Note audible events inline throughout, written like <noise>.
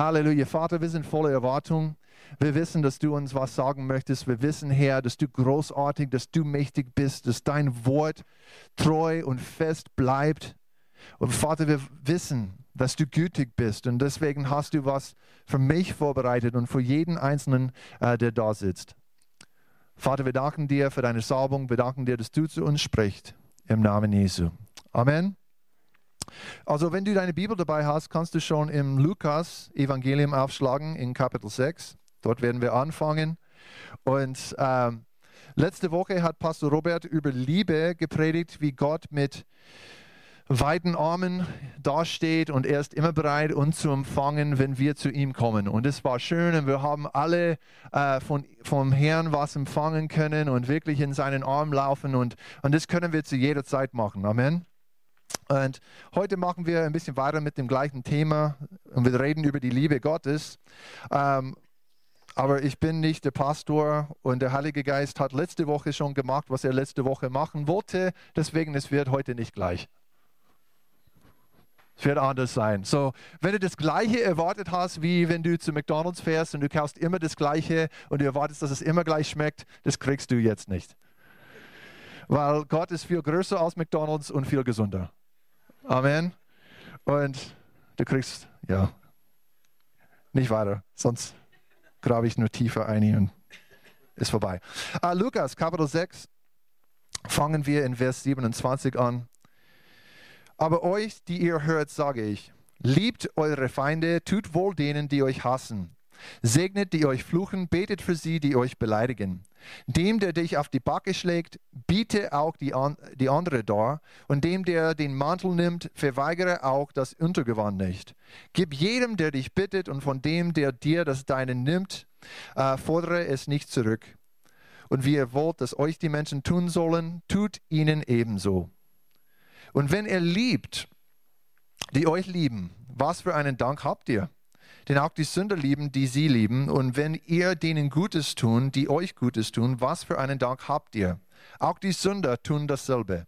Halleluja. Vater, wir sind voller Erwartung. Wir wissen, dass du uns was sagen möchtest. Wir wissen, Herr, dass du großartig, dass du mächtig bist, dass dein Wort treu und fest bleibt. Und Vater, wir wissen, dass du gütig bist und deswegen hast du was für mich vorbereitet und für jeden Einzelnen, äh, der da sitzt. Vater, wir danken dir für deine Salbung. Wir danken dir, dass du zu uns sprichst. Im Namen Jesu. Amen. Also, wenn du deine Bibel dabei hast, kannst du schon im Lukas-Evangelium aufschlagen in Kapitel 6. Dort werden wir anfangen. Und äh, letzte Woche hat Pastor Robert über Liebe gepredigt, wie Gott mit weiten Armen dasteht und er ist immer bereit, uns zu empfangen, wenn wir zu ihm kommen. Und es war schön und wir haben alle äh, von, vom Herrn was empfangen können und wirklich in seinen Arm laufen und, und das können wir zu jeder Zeit machen. Amen. Und heute machen wir ein bisschen weiter mit dem gleichen Thema und wir reden über die Liebe Gottes. Ähm, aber ich bin nicht der Pastor und der Heilige Geist hat letzte Woche schon gemacht, was er letzte Woche machen wollte. Deswegen, es wird heute nicht gleich. Es wird anders sein. So, wenn du das Gleiche erwartet hast, wie wenn du zu McDonalds fährst und du kaufst immer das Gleiche und du erwartest, dass es immer gleich schmeckt, das kriegst du jetzt nicht. Weil Gott ist viel größer als McDonalds und viel gesünder. Amen. Und du kriegst, ja, nicht weiter, sonst grabe ich nur tiefer ein und ist vorbei. Uh, Lukas, Kapitel 6, fangen wir in Vers 27 an. Aber euch, die ihr hört, sage ich, liebt eure Feinde, tut wohl denen, die euch hassen. Segnet, die euch fluchen, betet für sie, die euch beleidigen. Dem, der dich auf die Backe schlägt, biete auch die, an, die andere dar. Und dem, der den Mantel nimmt, verweigere auch das Untergewand nicht. Gib jedem, der dich bittet, und von dem, der dir das Deine nimmt, äh, fordere es nicht zurück. Und wie ihr wollt, dass euch die Menschen tun sollen, tut ihnen ebenso. Und wenn ihr liebt, die euch lieben, was für einen Dank habt ihr? Denn auch die Sünder lieben, die sie lieben. Und wenn ihr denen Gutes tun, die euch Gutes tun, was für einen Dank habt ihr? Auch die Sünder tun dasselbe.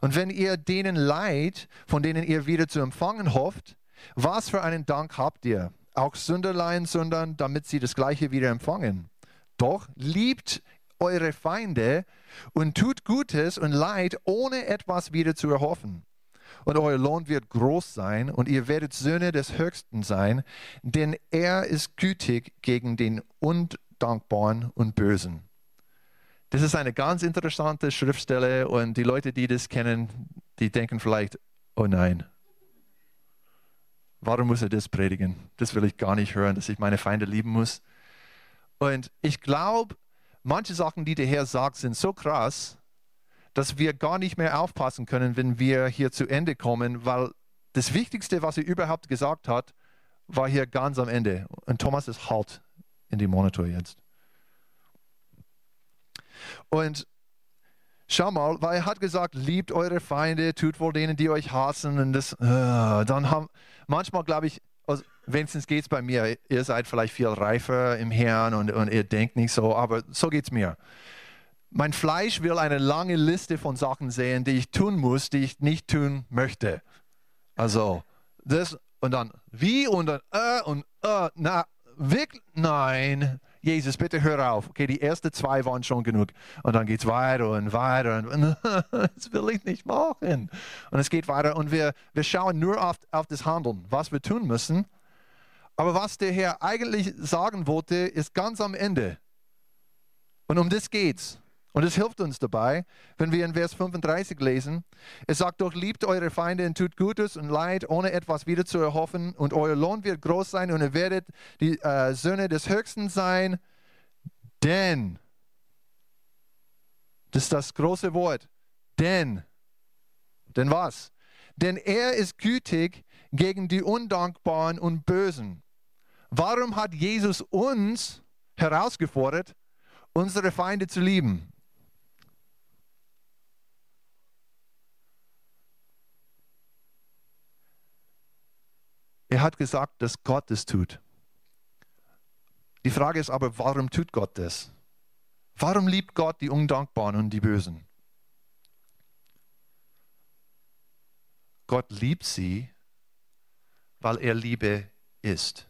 Und wenn ihr denen leid, von denen ihr wieder zu empfangen hofft, was für einen Dank habt ihr? Auch Sünder leihen Sündern, damit sie das Gleiche wieder empfangen. Doch liebt eure Feinde und tut Gutes und Leid, ohne etwas wieder zu erhoffen. Und euer Lohn wird groß sein und ihr werdet Söhne des Höchsten sein, denn er ist gütig gegen den Undankbaren und Bösen. Das ist eine ganz interessante Schriftstelle und die Leute, die das kennen, die denken vielleicht, oh nein, warum muss er das predigen? Das will ich gar nicht hören, dass ich meine Feinde lieben muss. Und ich glaube, manche Sachen, die der Herr sagt, sind so krass, dass wir gar nicht mehr aufpassen können, wenn wir hier zu Ende kommen, weil das Wichtigste, was er überhaupt gesagt hat, war hier ganz am Ende. Und Thomas ist halt in dem Monitor jetzt. Und schau mal, weil er hat gesagt, liebt eure Feinde, tut wohl denen, die euch hassen. Und das, uh, dann haben manchmal, glaube ich, also wenigstens geht es bei mir. Ihr seid vielleicht viel reifer im Herrn und, und ihr denkt nicht so, aber so geht es mir. Mein Fleisch will eine lange Liste von Sachen sehen, die ich tun muss, die ich nicht tun möchte. Also, das und dann wie und dann äh und äh, na, wirklich, nein. Jesus, bitte hör auf. Okay, die ersten zwei waren schon genug. Und dann geht es weiter und weiter. Und, <laughs> das will ich nicht machen. Und es geht weiter. Und wir, wir schauen nur auf, auf das Handeln, was wir tun müssen. Aber was der Herr eigentlich sagen wollte, ist ganz am Ende. Und um das geht's. Und es hilft uns dabei, wenn wir in Vers 35 lesen. Es sagt doch, liebt eure Feinde und tut Gutes und Leid, ohne etwas wieder zu erhoffen. Und euer Lohn wird groß sein und ihr werdet die äh, Söhne des Höchsten sein. Denn, das ist das große Wort, denn, denn was? Denn er ist gütig gegen die Undankbaren und Bösen. Warum hat Jesus uns herausgefordert, unsere Feinde zu lieben? Er hat gesagt, dass Gott es tut. Die Frage ist aber, warum tut Gott das? Warum liebt Gott die Undankbaren und die Bösen? Gott liebt sie, weil er Liebe ist.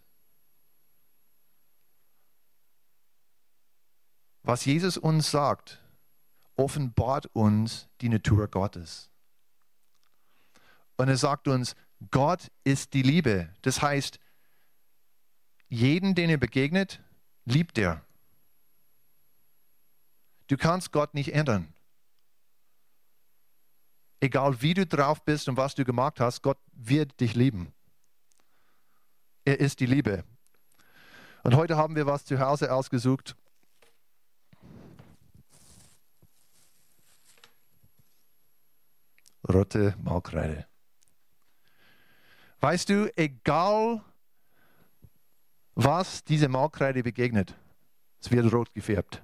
Was Jesus uns sagt, offenbart uns die Natur Gottes. Und er sagt uns, Gott ist die Liebe. Das heißt, jeden, den er begegnet, liebt er. Du kannst Gott nicht ändern. Egal wie du drauf bist und was du gemacht hast, Gott wird dich lieben. Er ist die Liebe. Und heute haben wir was zu Hause ausgesucht. Rote Malkreide. Weißt du, egal was diese Malkreide begegnet, es wird rot gefärbt.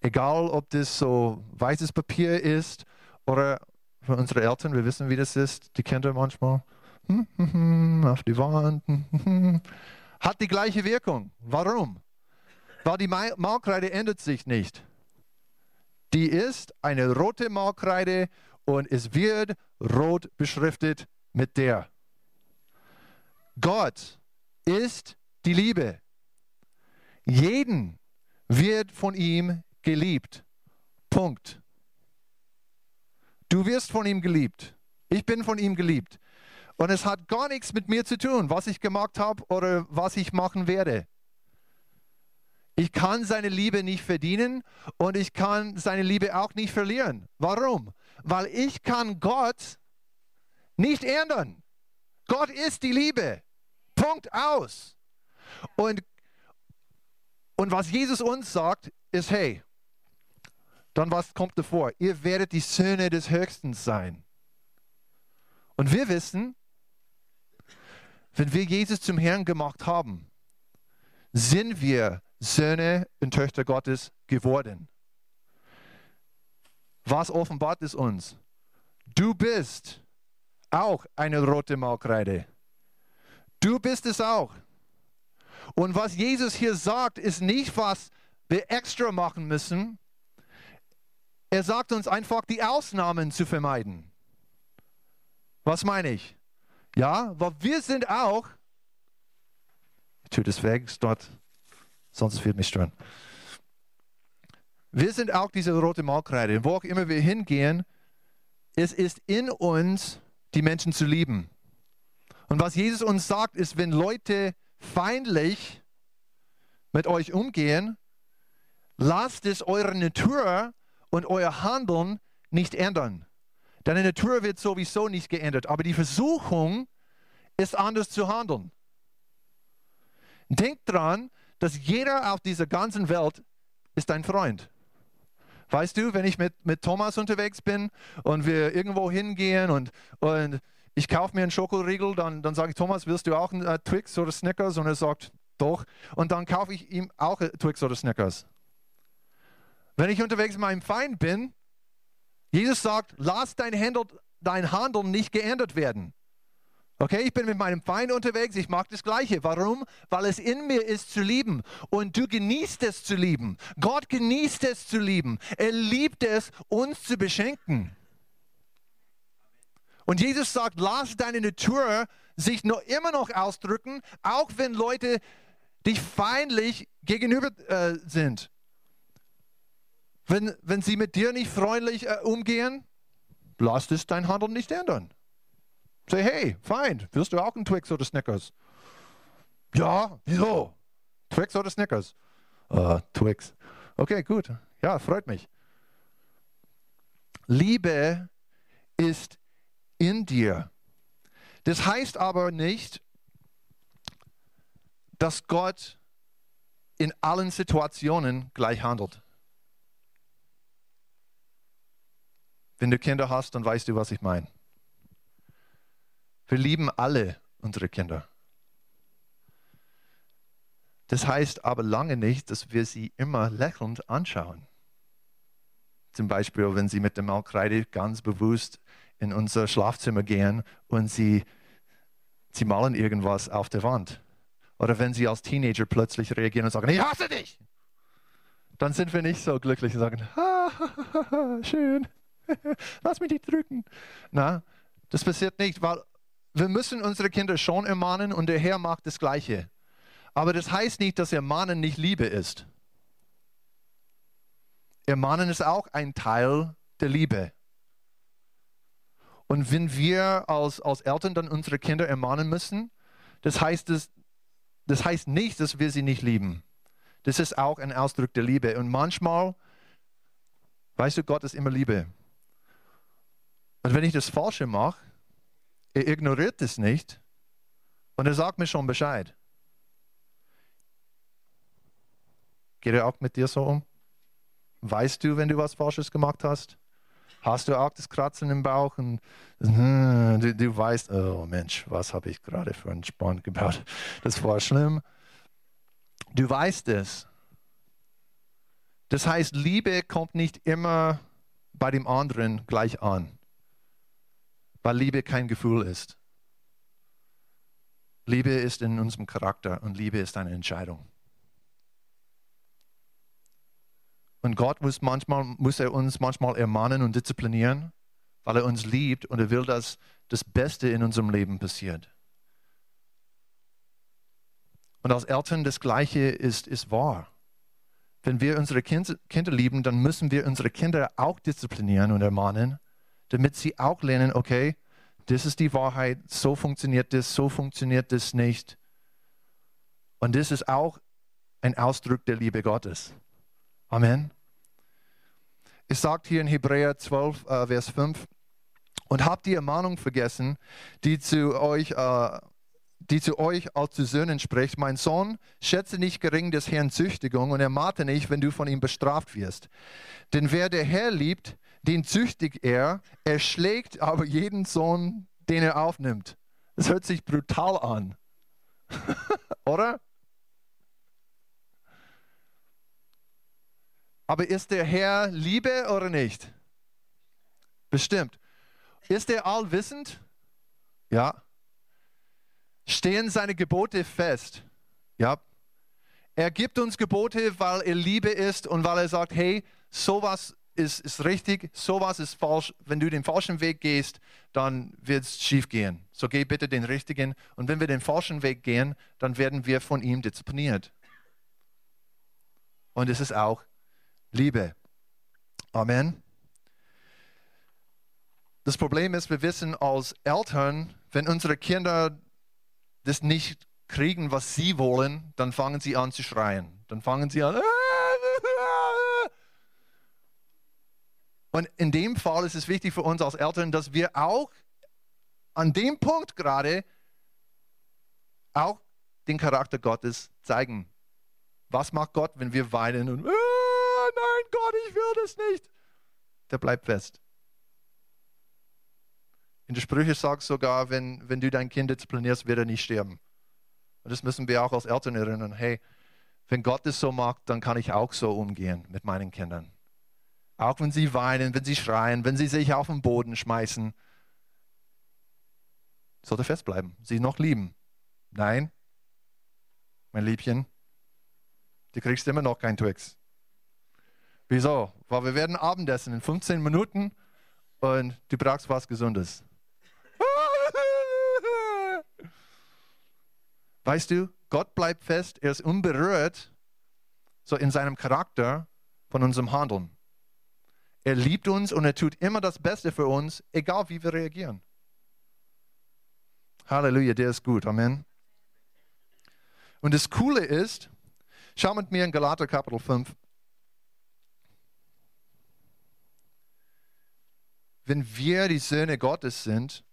Egal, ob das so weißes Papier ist oder für unsere Eltern, wir wissen, wie das ist, die Kinder manchmal <laughs> auf die Wand, <laughs> hat die gleiche Wirkung. Warum? Weil die Malkreide ändert sich nicht. Die ist eine rote Malkreide und es wird rot beschriftet mit der. Gott ist die Liebe. Jeden wird von ihm geliebt. Punkt. Du wirst von ihm geliebt. Ich bin von ihm geliebt. Und es hat gar nichts mit mir zu tun, was ich gemacht habe oder was ich machen werde. Ich kann seine Liebe nicht verdienen und ich kann seine Liebe auch nicht verlieren. Warum? Weil ich kann Gott nicht ändern. Gott ist die Liebe. Punkt aus. Und, und was Jesus uns sagt, ist, hey, dann was kommt davor? Ihr werdet die Söhne des Höchsten sein. Und wir wissen, wenn wir Jesus zum Herrn gemacht haben, sind wir Söhne und Töchter Gottes geworden. Was offenbart es uns? Du bist auch eine rote Malkreide. Du bist es auch. Und was Jesus hier sagt, ist nicht, was wir extra machen müssen. Er sagt uns einfach, die Ausnahmen zu vermeiden. Was meine ich? Ja, weil wir sind auch, ich tue das weg, dort, sonst wird mich stören. Wir sind auch diese rote Malkreide. Wo auch immer wir hingehen, es ist in uns, die Menschen zu lieben. Und was Jesus uns sagt, ist, wenn Leute feindlich mit euch umgehen, lasst es eure Natur und euer Handeln nicht ändern. Deine Natur wird sowieso nicht geändert, aber die Versuchung ist anders zu handeln. Denk dran, dass jeder auf dieser ganzen Welt ist dein Freund. Weißt du, wenn ich mit, mit Thomas unterwegs bin und wir irgendwo hingehen und, und ich kaufe mir einen Schokoriegel, dann, dann sage ich, Thomas, willst du auch einen äh, Twix oder Snickers? Und er sagt, doch. Und dann kaufe ich ihm auch äh, Twix oder Snickers. Wenn ich unterwegs mit meinem Feind bin, Jesus sagt, lass dein Handel, dein Handeln nicht geändert werden. Okay, ich bin mit meinem Feind unterwegs, ich mag das Gleiche. Warum? Weil es in mir ist zu lieben. Und du genießt es zu lieben. Gott genießt es zu lieben. Er liebt es, uns zu beschenken. Und Jesus sagt, lass deine Natur sich noch immer noch ausdrücken, auch wenn Leute dich feindlich gegenüber äh, sind. Wenn, wenn sie mit dir nicht freundlich äh, umgehen, lass es dein Handeln nicht ändern. Say, hey, fein, wirst du auch einen Twix oder Snickers? Ja, wieso? Twix oder Snickers? Uh, Twix. Okay, gut. Ja, freut mich. Liebe ist in dir. Das heißt aber nicht, dass Gott in allen Situationen gleich handelt. Wenn du Kinder hast, dann weißt du, was ich meine. Wir lieben alle unsere Kinder. Das heißt aber lange nicht, dass wir sie immer lächelnd anschauen. Zum Beispiel, wenn sie mit dem Malkreide ganz bewusst in unser Schlafzimmer gehen und sie, sie malen irgendwas auf der Wand. Oder wenn sie als Teenager plötzlich reagieren und sagen, ich hasse dich. Dann sind wir nicht so glücklich und sagen, ah, schön, <laughs> lass mich nicht drücken. Na, das passiert nicht, weil wir müssen unsere Kinder schon ermahnen und der Herr macht das Gleiche. Aber das heißt nicht, dass Ermahnen nicht Liebe ist. Ermahnen ist auch ein Teil der Liebe. Und wenn wir als, als Eltern dann unsere Kinder ermahnen müssen, das heißt, das, das heißt nicht, dass wir sie nicht lieben. Das ist auch ein Ausdruck der Liebe. Und manchmal, weißt du, Gott ist immer Liebe. Und wenn ich das Falsche mache, er ignoriert es nicht und er sagt mir schon Bescheid. Geht er auch mit dir so um? Weißt du, wenn du was Falsches gemacht hast? Hast du auch das Kratzen im Bauch und hm, du, du weißt, oh Mensch, was habe ich gerade für einen Spann gebaut? Das war schlimm. Du weißt es. Das heißt, Liebe kommt nicht immer bei dem anderen gleich an, weil Liebe kein Gefühl ist. Liebe ist in unserem Charakter und Liebe ist eine Entscheidung. Und Gott muss, manchmal, muss er uns manchmal ermahnen und disziplinieren, weil er uns liebt und er will, dass das Beste in unserem Leben passiert. Und als Eltern das Gleiche ist, ist wahr. Wenn wir unsere kind, Kinder lieben, dann müssen wir unsere Kinder auch disziplinieren und ermahnen, damit sie auch lernen, okay, das ist die Wahrheit, so funktioniert das, so funktioniert das nicht. Und das ist auch ein Ausdruck der Liebe Gottes. Amen. Es sagt hier in Hebräer 12, äh, Vers 5, und habt die Ermahnung vergessen, die zu euch, äh, die zu euch als zu Söhnen spricht, mein Sohn, schätze nicht gering des Herrn Züchtigung und ermate nicht, wenn du von ihm bestraft wirst. Denn wer der Herr liebt, den züchtigt er, er schlägt aber jeden Sohn, den er aufnimmt. Das hört sich brutal an. <laughs> Oder? Aber ist der Herr Liebe oder nicht? Bestimmt. Ist er allwissend? Ja. Stehen seine Gebote fest? Ja. Er gibt uns Gebote, weil er Liebe ist und weil er sagt, hey, sowas ist, ist richtig, sowas ist falsch. Wenn du den falschen Weg gehst, dann wird es schief gehen. So geh bitte den richtigen. Und wenn wir den falschen Weg gehen, dann werden wir von ihm diszipliniert. Und es ist auch Liebe. Amen. Das Problem ist, wir wissen als Eltern, wenn unsere Kinder das nicht kriegen, was sie wollen, dann fangen sie an zu schreien. Dann fangen sie an. Und in dem Fall ist es wichtig für uns als Eltern, dass wir auch an dem Punkt gerade auch den Charakter Gottes zeigen. Was macht Gott, wenn wir weinen und nein, Gott, ich will das nicht. Der bleibt fest. In der Sprüche sagt sogar, wenn, wenn du dein Kind disziplinierst, wird er nicht sterben. Und das müssen wir auch als Eltern erinnern. Hey, wenn Gott es so macht, dann kann ich auch so umgehen mit meinen Kindern. Auch wenn sie weinen, wenn sie schreien, wenn sie sich auf den Boden schmeißen. Sollte festbleiben, sie noch lieben. Nein, mein Liebchen, du kriegst immer noch kein Twix. Wieso? Weil wir werden Abendessen in 15 Minuten und du brauchst was Gesundes. <laughs> Weißt du, Gott bleibt fest, er ist unberührt, so in seinem Charakter von unserem Handeln. Er liebt uns und er tut immer das Beste für uns, egal wie wir reagieren. Halleluja, der ist gut. Amen. Und das Coole ist, schau mit mir in Galater Kapitel 5. wenn wir die Söhne Gottes sind,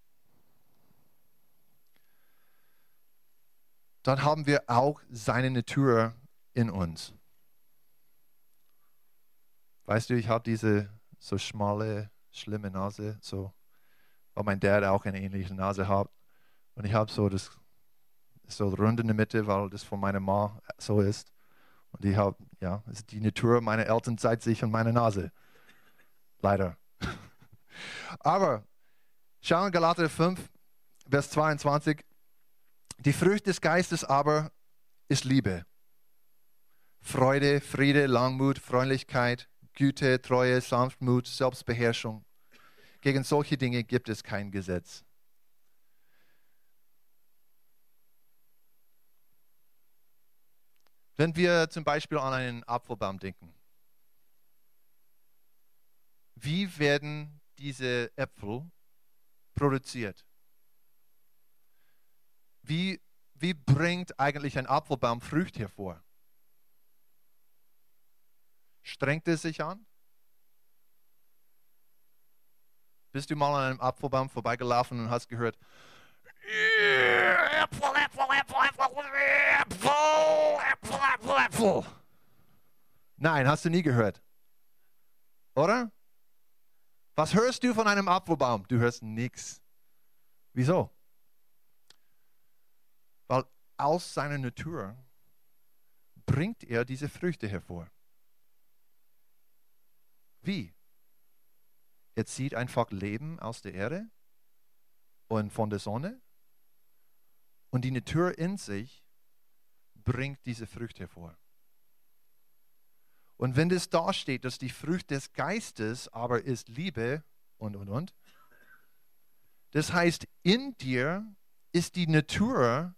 dann haben wir auch seine Natur in uns. Weißt du, ich habe diese so schmale, schlimme Nase, so, weil mein Dad auch eine ähnliche Nase hat. Und ich habe so das so rund in der Mitte, weil das von meiner Mama so ist. Und ich habe, ja, ist die Natur meiner Eltern zeigt sich und meine Nase. Leider. <laughs> Aber schauen Galater 5, Vers 22. Die Frucht des Geistes aber ist Liebe, Freude, Friede, Langmut, Freundlichkeit, Güte, Treue, Sanftmut, Selbstbeherrschung. Gegen solche Dinge gibt es kein Gesetz. Wenn wir zum Beispiel an einen Apfelbaum denken, wie werden diese Äpfel produziert? Wie, wie bringt eigentlich ein Apfelbaum Früchte hervor? Strengt es sich an? Bist du mal an einem Apfelbaum vorbeigelaufen und hast gehört, Äpfel, Äpfel, Äpfel, Äpfel, Äpfel, Äpfel, Äpfel, Äpfel. Nein, hast du nie gehört. Oder? Was hörst du von einem Apfelbaum? Du hörst nichts. Wieso? Weil aus seiner Natur bringt er diese Früchte hervor. Wie? Er zieht einfach Leben aus der Erde und von der Sonne und die Natur in sich bringt diese Früchte hervor. Und wenn das da steht, dass die Frucht des Geistes aber ist Liebe und, und, und, das heißt, in dir ist die Natur,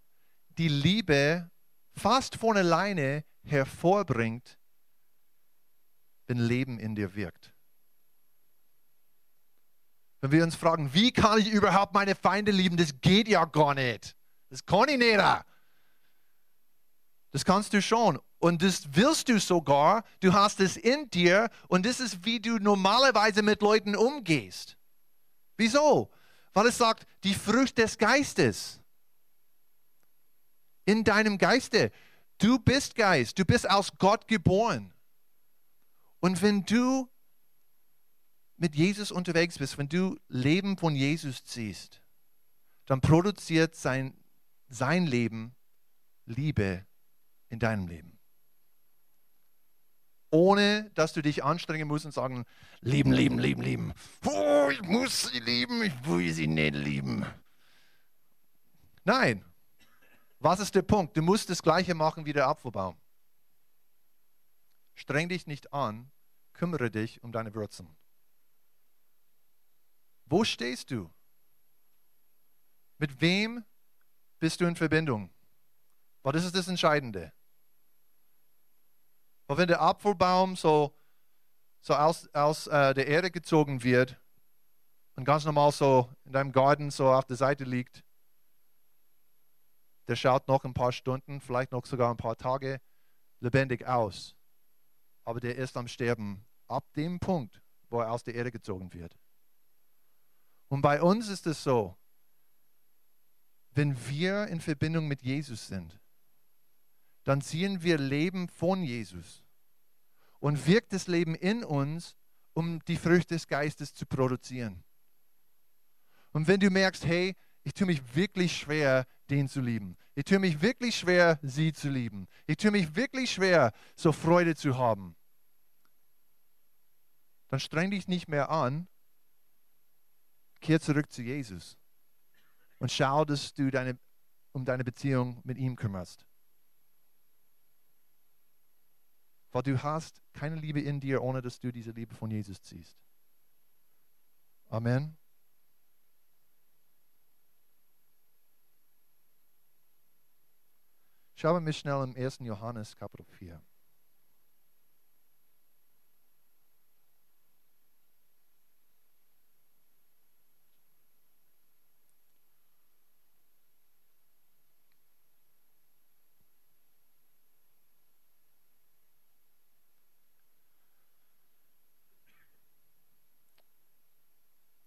die Liebe fast von alleine hervorbringt, wenn Leben in dir wirkt. Wenn wir uns fragen, wie kann ich überhaupt meine Feinde lieben, das geht ja gar nicht. Das kann ich nicht. Das kannst du schon. Und das willst du sogar. Du hast es in dir. Und das ist, wie du normalerweise mit Leuten umgehst. Wieso? Weil es sagt, die Frucht des Geistes. In deinem Geiste. Du bist Geist. Du bist aus Gott geboren. Und wenn du mit Jesus unterwegs bist, wenn du Leben von Jesus ziehst, dann produziert sein, sein Leben Liebe in deinem Leben. Ohne dass du dich anstrengen musst und sagen, lieben, lieben, lieben, lieben. Oh, ich muss sie lieben, ich will sie nicht lieben. Nein. Was ist der Punkt? Du musst das Gleiche machen wie der Apfelbaum. Streng dich nicht an, kümmere dich um deine Wurzeln. Wo stehst du? Mit wem bist du in Verbindung? Weil das ist das Entscheidende. Weil wenn der Apfelbaum so, so aus, aus äh, der Erde gezogen wird und ganz normal so in deinem Garten so auf der Seite liegt, der schaut noch ein paar Stunden, vielleicht noch sogar ein paar Tage lebendig aus. Aber der ist am Sterben ab dem Punkt, wo er aus der Erde gezogen wird. Und bei uns ist es so, wenn wir in Verbindung mit Jesus sind, dann sehen wir Leben von Jesus und wirkt das Leben in uns, um die Früchte des Geistes zu produzieren. Und wenn du merkst, hey, ich tue mich wirklich schwer, den zu lieben. Ich tue mich wirklich schwer, sie zu lieben. Ich tue mich wirklich schwer, so Freude zu haben. Dann streng dich nicht mehr an, kehr zurück zu Jesus und schau, dass du deine, um deine Beziehung mit ihm kümmerst. Weil du hast keine Liebe in dir, ohne dass du diese Liebe von Jesus ziehst. Amen. Schauen wir schnell im 1. Johannes Kapitel 4.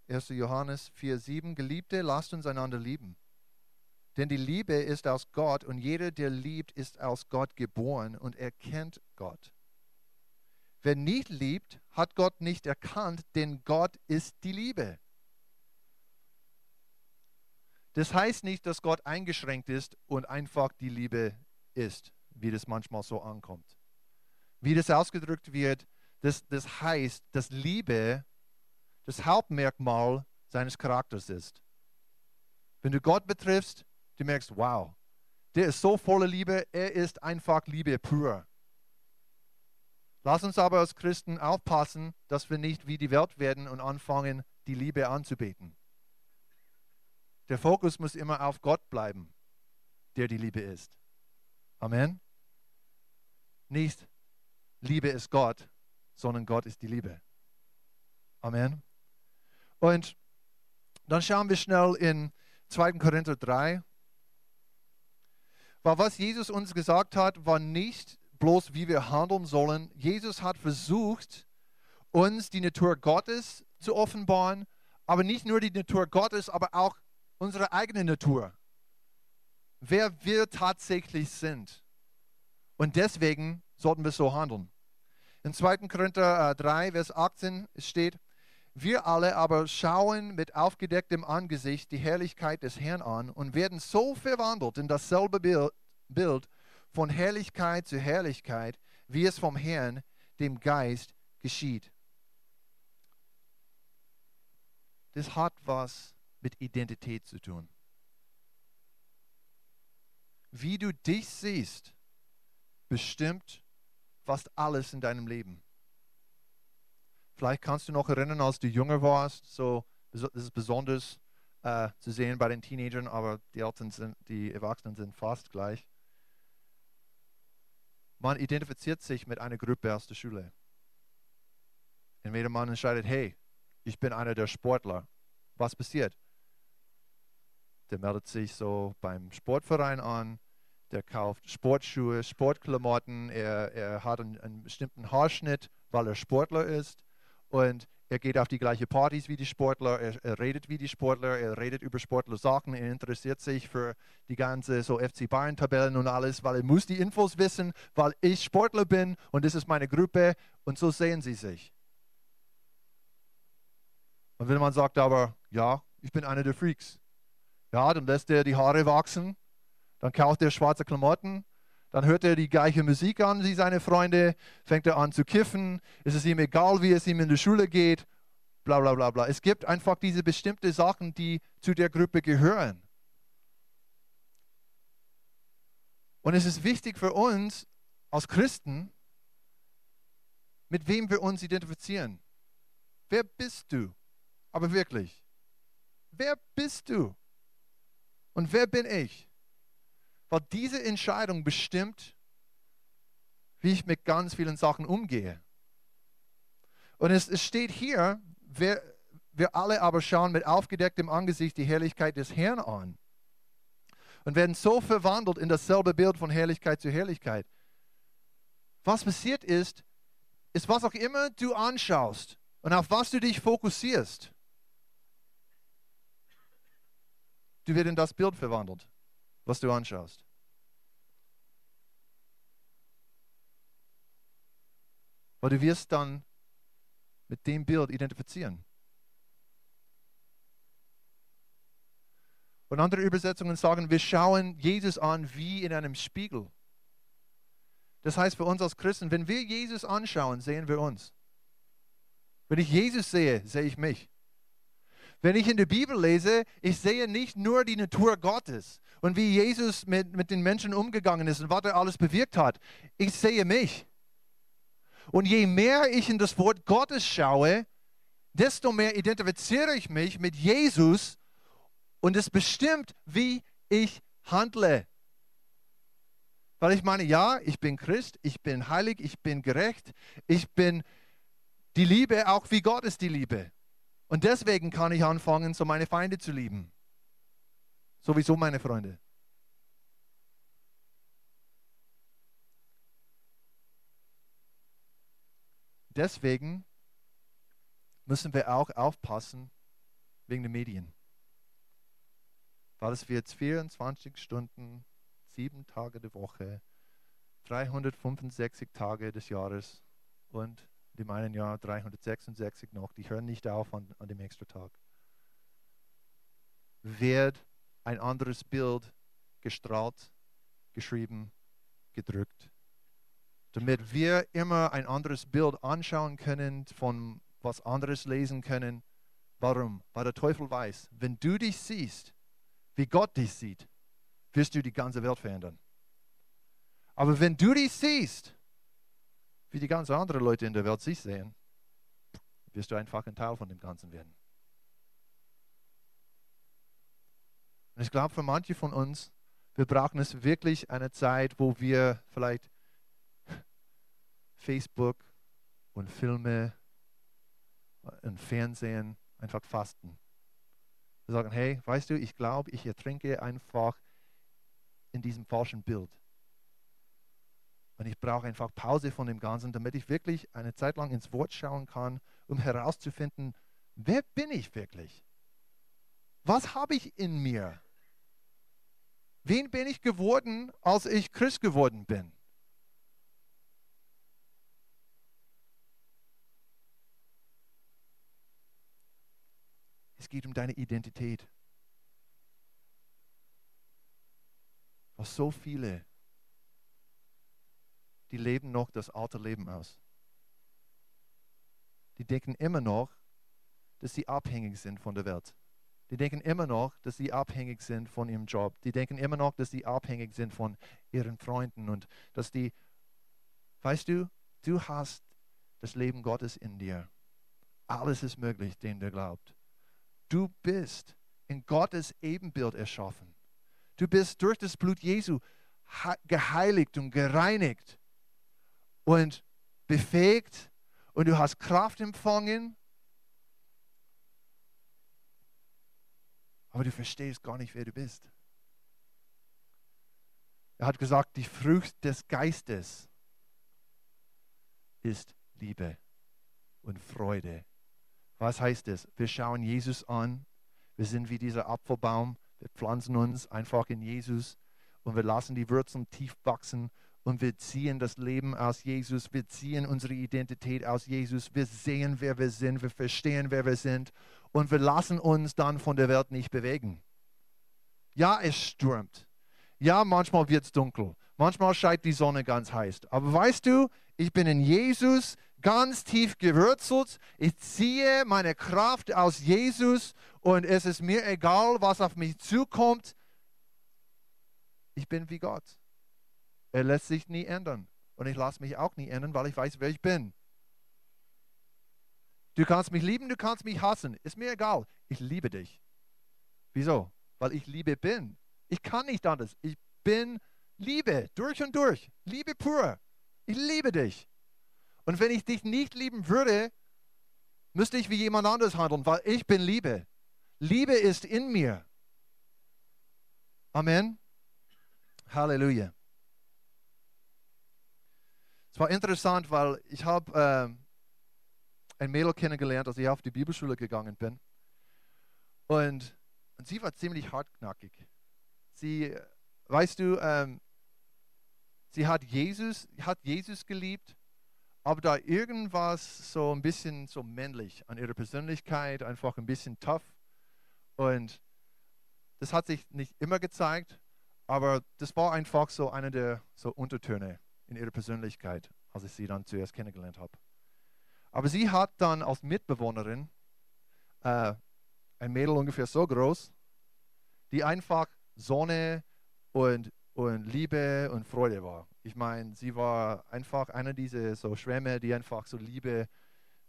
1. Johannes 4,7 Geliebte, lasst uns einander lieben. Denn die Liebe ist aus Gott und jeder, der liebt, ist aus Gott geboren und erkennt Gott. Wer nicht liebt, hat Gott nicht erkannt, denn Gott ist die Liebe. Das heißt nicht, dass Gott eingeschränkt ist und einfach die Liebe ist, wie das manchmal so ankommt. Wie das ausgedrückt wird, das, das heißt, dass Liebe das Hauptmerkmal seines Charakters ist. Wenn du Gott betriffst, du merkst, wow, der ist so voller Liebe, er ist einfach Liebe pur. Lass uns aber als Christen aufpassen, dass wir nicht wie die Welt werden und anfangen, die Liebe anzubeten. Der Fokus muss immer auf Gott bleiben, der die Liebe ist. Amen. Nicht Liebe ist Gott, sondern Gott ist die Liebe. Amen. Und dann schauen wir schnell in 2. Korinther 3. Weil was Jesus uns gesagt hat, war nicht bloß, wie wir handeln sollen. Jesus hat versucht, uns die Natur Gottes zu offenbaren, aber nicht nur die Natur Gottes, aber auch unsere eigene Natur. Wer wir tatsächlich sind. Und deswegen sollten wir so handeln. In 2. Korinther 3, äh, Vers 18 steht, wir alle aber schauen mit aufgedecktem Angesicht die Herrlichkeit des Herrn an und werden so verwandelt in dasselbe Bild von Herrlichkeit zu Herrlichkeit, wie es vom Herrn, dem Geist, geschieht. Das hat was mit Identität zu tun. Wie du dich siehst, bestimmt fast alles in deinem Leben. Vielleicht kannst du noch erinnern, als du jünger warst, so, das ist besonders äh, zu sehen bei den Teenagern, aber die Eltern sind, die Erwachsenen sind fast gleich. Man identifiziert sich mit einer Gruppe aus der Schule. Entweder man entscheidet, hey, ich bin einer der Sportler. Was passiert? Der meldet sich so beim Sportverein an, der kauft Sportschuhe, Sportklamotten, er, er hat einen, einen bestimmten Haarschnitt, weil er Sportler ist und er geht auf die gleichen Partys wie die Sportler, er, er, redet wie die Sportler, er redet über Sportler-Sachen, er interessiert sich für die ganze so FC Bayern-Tabellen und alles, weil er muss die Infos wissen, weil ich Sportler bin und das ist meine Gruppe und so sehen sie sich. Und wenn man sagt aber, ja, ich bin einer der Freaks, ja, dann lässt er die Haare wachsen, dann kauft er schwarze Klamotten, dann hört er die gleiche Musik an wie seine Freunde, fängt er an zu kiffen, ist es ihm egal, wie es ihm in der Schule geht, bla bla bla bla. Es gibt einfach diese bestimmten Sachen, die zu der Gruppe gehören. Und es ist wichtig für uns als Christen, mit wem wir uns identifizieren. Wer bist du? Aber wirklich, wer bist du? Und wer bin ich? Weil diese Entscheidung bestimmt, wie ich mit ganz vielen Sachen umgehe. Und es, es steht hier, wir, wir alle aber schauen mit aufgedecktem Angesicht die Herrlichkeit des Herrn an und werden so verwandelt in dasselbe Bild von Herrlichkeit zu Herrlichkeit. Was passiert ist, ist, was auch immer du anschaust und auf was du dich fokussierst, du wirst in das Bild verwandelt, was du anschaust. Weil du wirst dann mit dem Bild identifizieren. Und andere Übersetzungen sagen, wir schauen Jesus an wie in einem Spiegel. Das heißt für uns als Christen, wenn wir Jesus anschauen, sehen wir uns. Wenn ich Jesus sehe, sehe ich mich. Wenn ich in der Bibel lese, ich sehe nicht nur die Natur Gottes und wie Jesus mit, mit den Menschen umgegangen ist und was er alles bewirkt hat. Ich sehe mich. Und je mehr ich in das Wort Gottes schaue, desto mehr identifiziere ich mich mit Jesus und es bestimmt, wie ich handle. Weil ich meine, ja, ich bin Christ, ich bin heilig, ich bin gerecht, ich bin die Liebe, auch wie Gott ist die Liebe. Und deswegen kann ich anfangen, so meine Feinde zu lieben. Sowieso meine Freunde. Deswegen müssen wir auch aufpassen wegen der Medien. Weil es wird 24 Stunden, sieben Tage der Woche, 365 Tage des Jahres und in einen Jahr 366 noch, die hören nicht auf an, an dem extra Tag. Wird ein anderes Bild gestrahlt, geschrieben, gedrückt damit wir immer ein anderes Bild anschauen können, von was anderes lesen können. Warum? Weil der Teufel weiß, wenn du dich siehst, wie Gott dich sieht, wirst du die ganze Welt verändern. Aber wenn du dich siehst, wie die ganzen anderen Leute in der Welt sich sehen, wirst du einfach ein Teil von dem Ganzen werden. Und ich glaube, für manche von uns, wir brauchen es wirklich eine Zeit, wo wir vielleicht Facebook und Filme im Fernsehen, einfach fasten. Wir sagen, hey, weißt du, ich glaube, ich ertrinke einfach in diesem falschen Bild. Und ich brauche einfach Pause von dem Ganzen, damit ich wirklich eine Zeit lang ins Wort schauen kann, um herauszufinden, wer bin ich wirklich? Was habe ich in mir? Wen bin ich geworden, als ich Christ geworden bin? Es geht um deine Identität. Was so viele, die leben noch das alte Leben aus. Die denken immer noch, dass sie abhängig sind von der Welt. Die denken immer noch, dass sie abhängig sind von ihrem Job. Die denken immer noch, dass sie abhängig sind von ihren Freunden und dass die, weißt du, du hast das Leben Gottes in dir. Alles ist möglich, dem der glaubt. Du bist in Gottes Ebenbild erschaffen. Du bist durch das Blut Jesu geheiligt und gereinigt und befähigt und du hast Kraft empfangen. Aber du verstehst gar nicht, wer du bist. Er hat gesagt, die Frucht des Geistes ist Liebe und Freude was heißt es? Wir schauen Jesus an. Wir sind wie dieser Apfelbaum. Wir pflanzen uns einfach in Jesus und wir lassen die Wurzeln tief wachsen und wir ziehen das Leben aus Jesus. Wir ziehen unsere Identität aus Jesus. Wir sehen, wer wir sind. Wir verstehen, wer wir sind. Und wir lassen uns dann von der Welt nicht bewegen. Ja, es stürmt. Ja, manchmal wird es dunkel. Manchmal scheint die Sonne ganz heiß. Aber weißt du, ich bin in Jesus ganz tief gewurzelt. Ich ziehe meine Kraft aus Jesus und es ist mir egal, was auf mich zukommt. Ich bin wie Gott. Er lässt sich nie ändern. Und ich lasse mich auch nie ändern, weil ich weiß, wer ich bin. Du kannst mich lieben, du kannst mich hassen. Ist mir egal. Ich liebe dich. Wieso? Weil ich Liebe bin. Ich kann nicht anders. Ich bin Liebe durch und durch. Liebe pur. Ich liebe dich. Und wenn ich dich nicht lieben würde, müsste ich wie jemand anderes handeln, weil ich bin Liebe. Liebe ist in mir. Amen. Halleluja. Es war interessant, weil ich habe äh, ein Mädel kennengelernt, als ich auf die Bibelschule gegangen bin. Und, und sie war ziemlich hartknackig. Sie, weißt du, ähm, sie hat Jesus, hat Jesus geliebt aber da irgendwas so ein bisschen so männlich an ihrer Persönlichkeit, einfach ein bisschen tough. Und das hat sich nicht immer gezeigt, aber das war einfach so einer der so Untertöne in ihrer Persönlichkeit, als ich sie dann zuerst kennengelernt habe. Aber sie hat dann als Mitbewohnerin äh, ein Mädel ungefähr so groß, die einfach Sonne und, und Liebe und Freude war. Ich meine, sie war einfach eine dieser so Schwämme, die einfach so Liebe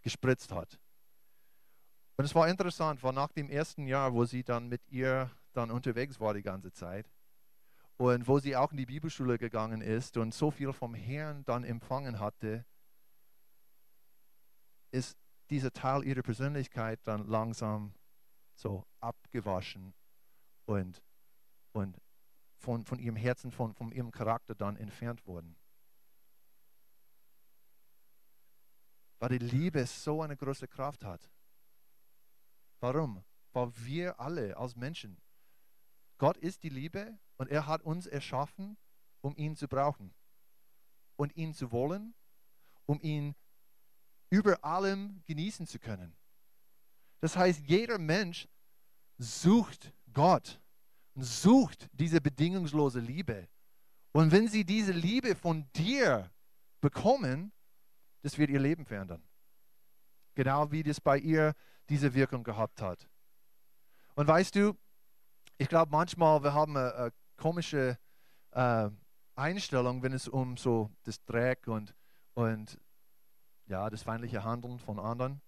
gespritzt hat. Und es war interessant, war nach dem ersten Jahr, wo sie dann mit ihr dann unterwegs war die ganze Zeit und wo sie auch in die Bibelschule gegangen ist und so viel vom Herrn dann empfangen hatte, ist dieser Teil ihrer Persönlichkeit dann langsam so abgewaschen und, und von, von ihrem Herzen, von, von ihrem Charakter dann entfernt wurden. Weil die Liebe so eine große Kraft hat. Warum? Weil wir alle als Menschen, Gott ist die Liebe und er hat uns erschaffen, um ihn zu brauchen und ihn zu wollen, um ihn über allem genießen zu können. Das heißt, jeder Mensch sucht Gott und sucht diese bedingungslose Liebe. Und wenn sie diese Liebe von dir bekommen, das wird ihr Leben verändern. Genau wie das bei ihr diese Wirkung gehabt hat. Und weißt du, ich glaube manchmal, wir haben eine, eine komische äh, Einstellung, wenn es um so das Dreck und, und ja, das feindliche Handeln von anderen.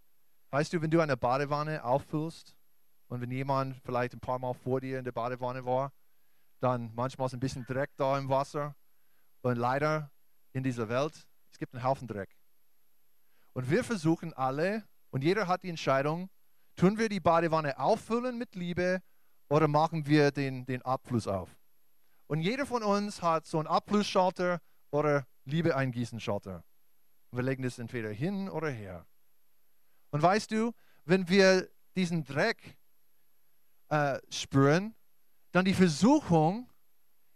Weißt du, wenn du eine Badewanne auffüllst und wenn jemand vielleicht ein paar Mal vor dir in der Badewanne war, dann manchmal ist ein bisschen Dreck da im Wasser. Und leider in dieser Welt, es gibt einen Haufen Dreck. Und wir versuchen alle, Und jeder hat die Entscheidung, tun wir die Badewanne auffüllen mit Liebe oder machen wir den, den Abfluss auf? Und jeder von uns hat so einen Abflussschalter oder Liebe eingießen Schalter. Wir legen das entweder hin oder her. Und weißt du, wenn wir diesen Dreck äh, spüren, dann die Versuchung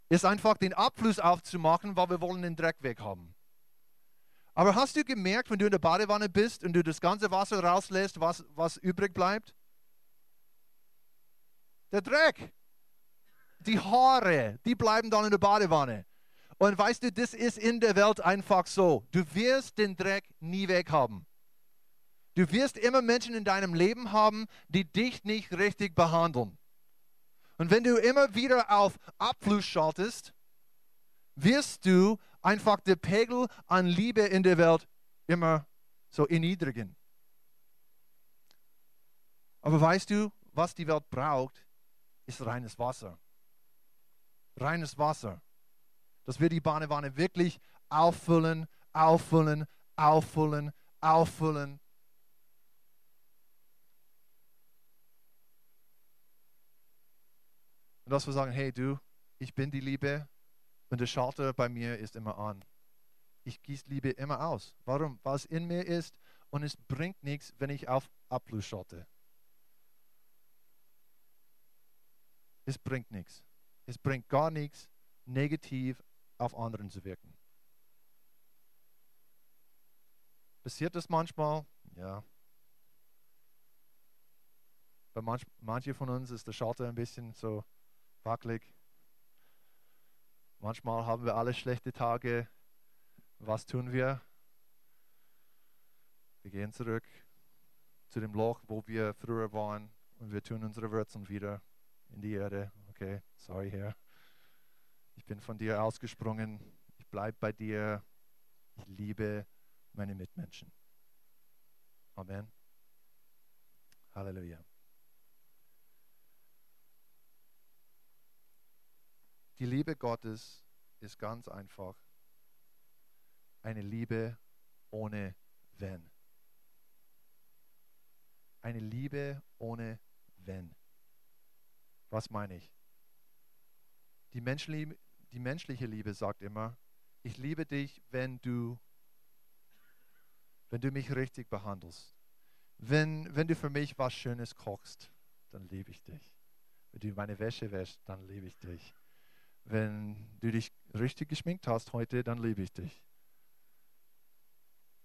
ist einfach den Abfluss aufzumachen, weil wir wollen den Dreck weghaben. Aber hast du gemerkt, wenn du in der Badewanne bist und du das ganze Wasser rauslässt, was, was übrig bleibt? Der Dreck. Die Haare, die bleiben dann in der Badewanne. Und weißt du, das ist in der Welt einfach so. Du wirst den Dreck nie weghaben. Du wirst immer Menschen in deinem Leben haben, die dich nicht richtig behandeln. Und wenn du immer wieder auf Abfluss schaltest, wirst du einfach den Pegel an Liebe in der Welt immer so erniedrigen. Aber weißt du, was die Welt braucht, ist reines Wasser. Reines Wasser. Dass wir die Badewanne wirklich auffüllen, auffüllen, auffüllen, auffüllen. Und dass wir sagen, hey du, ich bin die Liebe, und der Schalter bei mir ist immer an. Ich gieße Liebe immer aus. Warum? Weil es in mir ist und es bringt nichts, wenn ich auf Abfluss schalte. Es bringt nichts. Es bringt gar nichts, negativ auf anderen zu wirken. Passiert das manchmal? Ja. Bei manch, manche von uns ist der Schalter ein bisschen so wackelig. Manchmal haben wir alle schlechte Tage. Was tun wir? Wir gehen zurück zu dem Loch, wo wir früher waren und wir tun unsere Wurzeln wieder in die Erde. Okay, sorry Herr. Ich bin von dir ausgesprungen. Ich bleibe bei dir. Ich liebe meine Mitmenschen. Amen. Halleluja. Die Liebe Gottes ist ganz einfach eine Liebe ohne Wenn. Eine Liebe ohne Wenn. Was meine ich? Die, menschliche, die menschliche Liebe sagt immer, ich liebe dich, wenn du, wenn du mich richtig behandelst. Wenn, wenn du für mich was Schönes kochst, dann liebe ich dich. Wenn du meine Wäsche wäschst, dann liebe ich dich. Wenn du dich richtig geschminkt hast heute, dann liebe ich dich.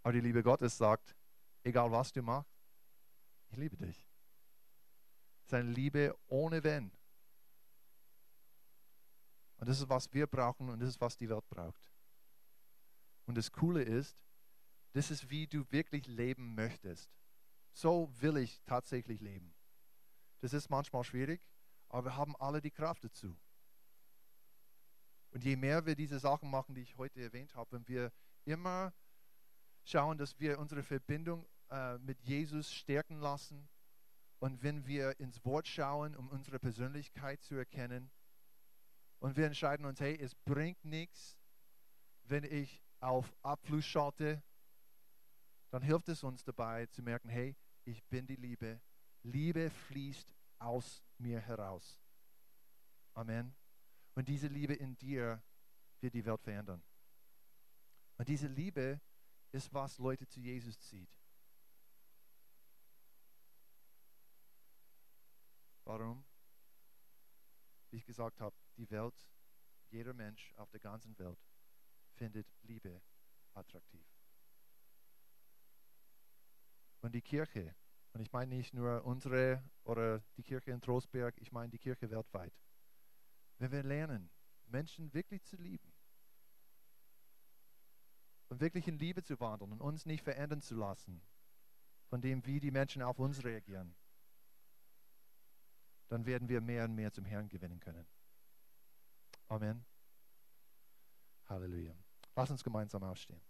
Aber die Liebe Gottes sagt, egal was du machst, ich liebe dich. Seine Liebe ohne Wenn. Und das ist, was wir brauchen und das ist, was die Welt braucht. Und das Coole ist, das ist, wie du wirklich leben möchtest. So will ich tatsächlich leben. Das ist manchmal schwierig, aber wir haben alle die Kraft dazu. Und je mehr wir diese Sachen machen, die ich heute erwähnt habe, wenn wir immer schauen, dass wir unsere Verbindung äh, mit Jesus stärken lassen und wenn wir ins Wort schauen, um unsere Persönlichkeit zu erkennen und wir entscheiden uns, hey, es bringt nichts, wenn ich auf Abfluss schalte, dann hilft es uns dabei zu merken, hey, ich bin die Liebe. Liebe fließt aus mir heraus. Amen. Und diese Liebe in dir wird die Welt verändern. Und diese Liebe ist, was Leute zu Jesus zieht. Warum? Wie ich gesagt habe, die Welt, jeder Mensch auf der ganzen Welt findet Liebe attraktiv. Und die Kirche, und ich meine nicht nur unsere oder die Kirche in Trostberg, ich meine die Kirche weltweit, wenn wir lernen, Menschen wirklich zu lieben und wirklich in Liebe zu wandeln und uns nicht verändern zu lassen von dem, wie die Menschen auf uns reagieren, dann werden wir mehr und mehr zum Herrn gewinnen können. Amen. Halleluja. Lass uns gemeinsam aufstehen.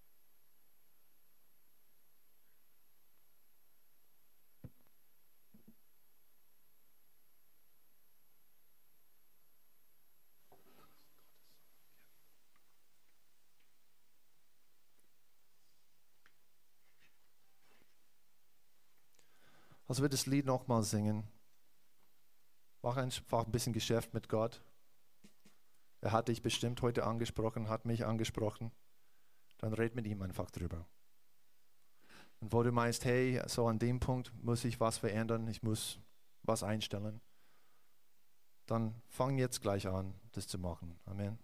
Als wir das Lied nochmal singen, mach einfach ein bisschen Geschäft mit Gott. Er hat dich bestimmt heute angesprochen, hat mich angesprochen. Dann red mit ihm einfach drüber. Und wo du meinst, hey, so an dem Punkt muss ich was verändern, ich muss was einstellen, dann fang jetzt gleich an, das zu machen. Amen.